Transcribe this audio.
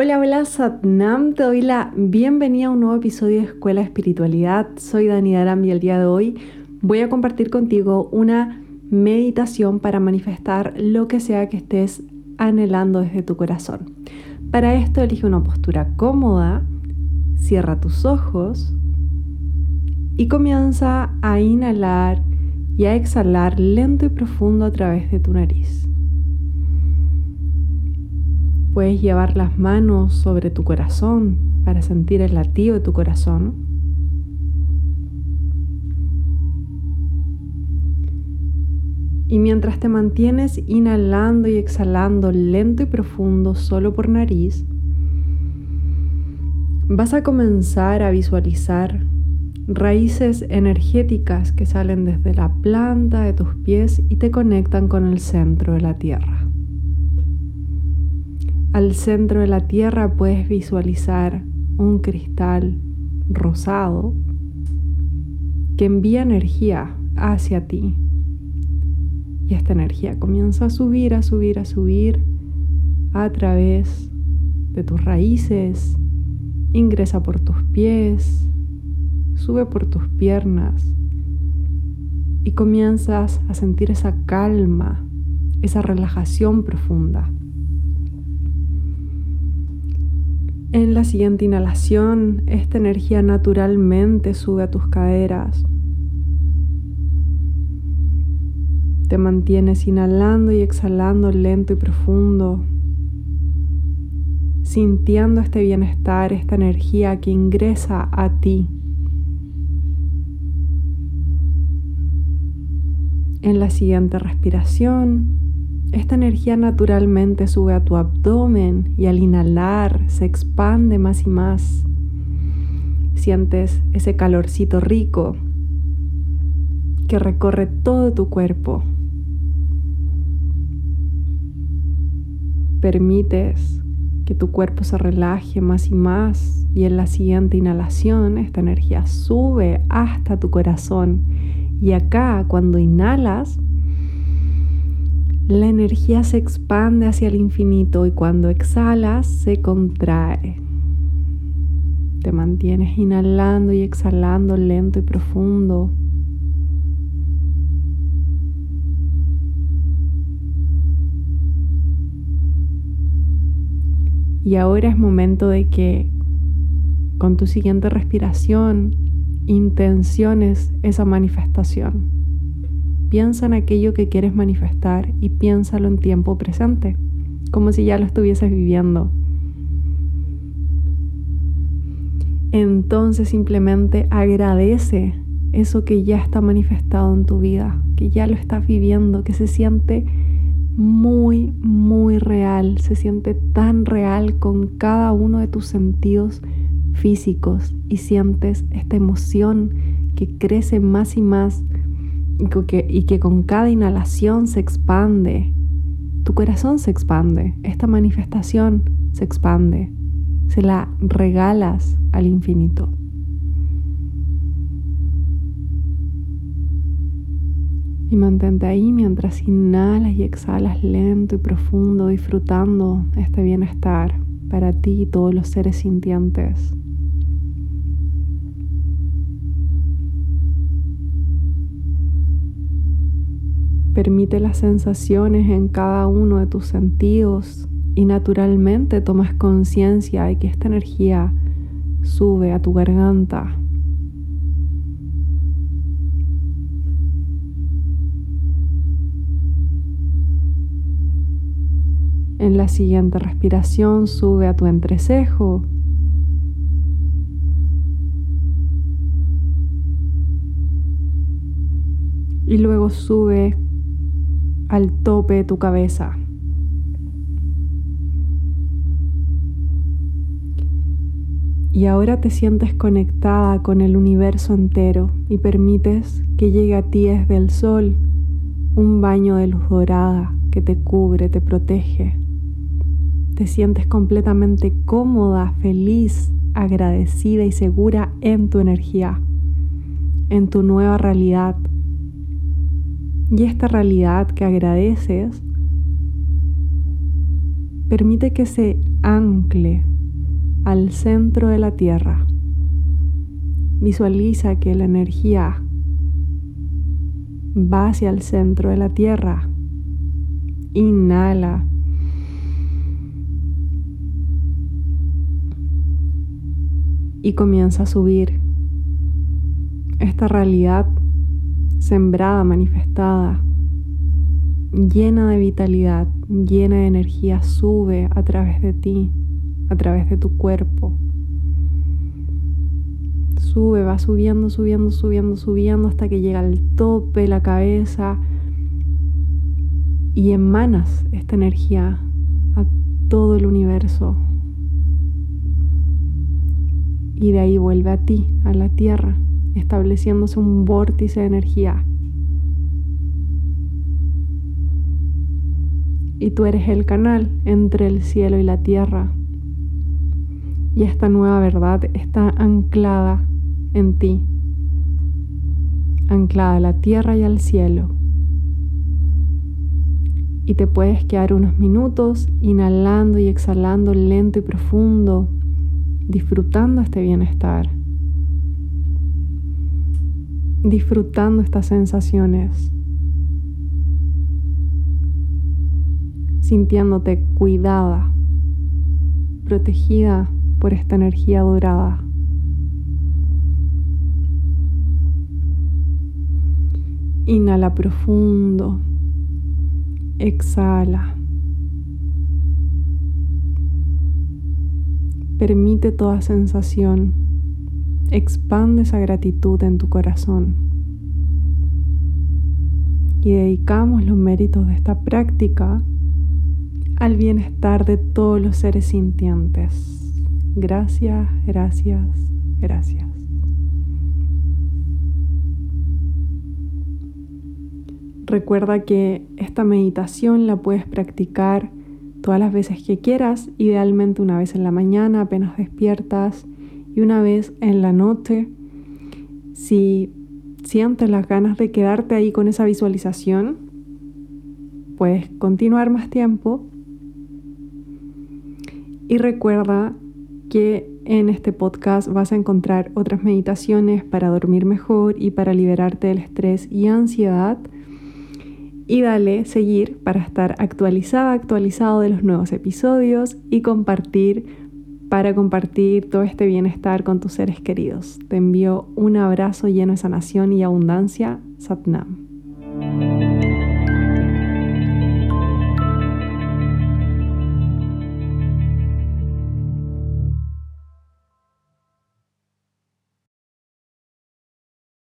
Hola, hola Satnam, te doy la bienvenida a un nuevo episodio de Escuela Espiritualidad. Soy Dani Daram y el día de hoy voy a compartir contigo una meditación para manifestar lo que sea que estés anhelando desde tu corazón. Para esto elige una postura cómoda, cierra tus ojos y comienza a inhalar y a exhalar lento y profundo a través de tu nariz. Puedes llevar las manos sobre tu corazón para sentir el latido de tu corazón. Y mientras te mantienes inhalando y exhalando lento y profundo solo por nariz, vas a comenzar a visualizar raíces energéticas que salen desde la planta de tus pies y te conectan con el centro de la tierra. Al centro de la Tierra puedes visualizar un cristal rosado que envía energía hacia ti. Y esta energía comienza a subir, a subir, a subir a través de tus raíces, ingresa por tus pies, sube por tus piernas y comienzas a sentir esa calma, esa relajación profunda. En la siguiente inhalación, esta energía naturalmente sube a tus caderas. Te mantienes inhalando y exhalando lento y profundo, sintiendo este bienestar, esta energía que ingresa a ti. En la siguiente respiración, esta energía naturalmente sube a tu abdomen y al inhalar se expande más y más. Sientes ese calorcito rico que recorre todo tu cuerpo. Permites que tu cuerpo se relaje más y más y en la siguiente inhalación esta energía sube hasta tu corazón y acá cuando inhalas la energía se expande hacia el infinito y cuando exhalas se contrae. Te mantienes inhalando y exhalando lento y profundo. Y ahora es momento de que con tu siguiente respiración intenciones esa manifestación. Piensa en aquello que quieres manifestar y piénsalo en tiempo presente, como si ya lo estuvieses viviendo. Entonces simplemente agradece eso que ya está manifestado en tu vida, que ya lo estás viviendo, que se siente muy, muy real, se siente tan real con cada uno de tus sentidos físicos y sientes esta emoción que crece más y más y que, con cada inhalación se expande. Tu corazón se expande, esta manifestación se expande, se la regalas al infinito. Y mantente ahí mientras inhalas y exhalas lento y profundo, disfrutando este bienestar para ti y todos los seres sintientes. Permite las sensaciones en cada uno de tus sentidos y naturalmente tomas conciencia de que esta energía sube a tu garganta. En la siguiente respiración sube a tu entrecejo. Y luego sube al tope de tu cabeza. Y ahora te sientes conectada con el universo entero y permites que llegue a ti desde el sol un baño de luz dorada que te cubre, te protege. Te sientes completamente cómoda, feliz, agradecida y segura en tu energía, en tu nueva realidad, y esta realidad que agradeces permite que se ancle al centro de la Tierra. Visualiza que la energía va hacia el centro de la Tierra. Inhala. Y comienza a subir. Esta realidad sembrada, manifestada, llena de vitalidad, llena de energía, sube a través de ti, a través de tu cuerpo. Sube, va subiendo, subiendo, subiendo, subiendo hasta que llega al tope la cabeza y emanas esta energía a todo el universo. Y de ahí vuelve a ti, a la tierra, estableciéndose un vórtice de energía y tú eres el canal entre el cielo y la tierra. Y esta nueva verdad está anclada en ti, anclada a la tierra y al cielo. Y te puedes quedar unos minutos inhalando y exhalando lento y profundo, disfrutando este bienestar, disfrutando estas sensaciones. sintiéndote cuidada, protegida por esta energía dorada. Inhala profundo, exhala. Permite toda sensación, expande esa gratitud en tu corazón. Y dedicamos los méritos de esta práctica al bienestar de todos los seres sintientes. Gracias, gracias, gracias. Recuerda que esta meditación la puedes practicar todas las veces que quieras, idealmente una vez en la mañana apenas despiertas y una vez en la noche. Si sientes las ganas de quedarte ahí con esa visualización, puedes continuar más tiempo y recuerda que en este podcast vas a encontrar otras meditaciones para dormir mejor y para liberarte del estrés y ansiedad. Y dale seguir para estar actualizada, actualizado de los nuevos episodios y compartir para compartir todo este bienestar con tus seres queridos. Te envío un abrazo lleno de sanación y abundancia. Satnam.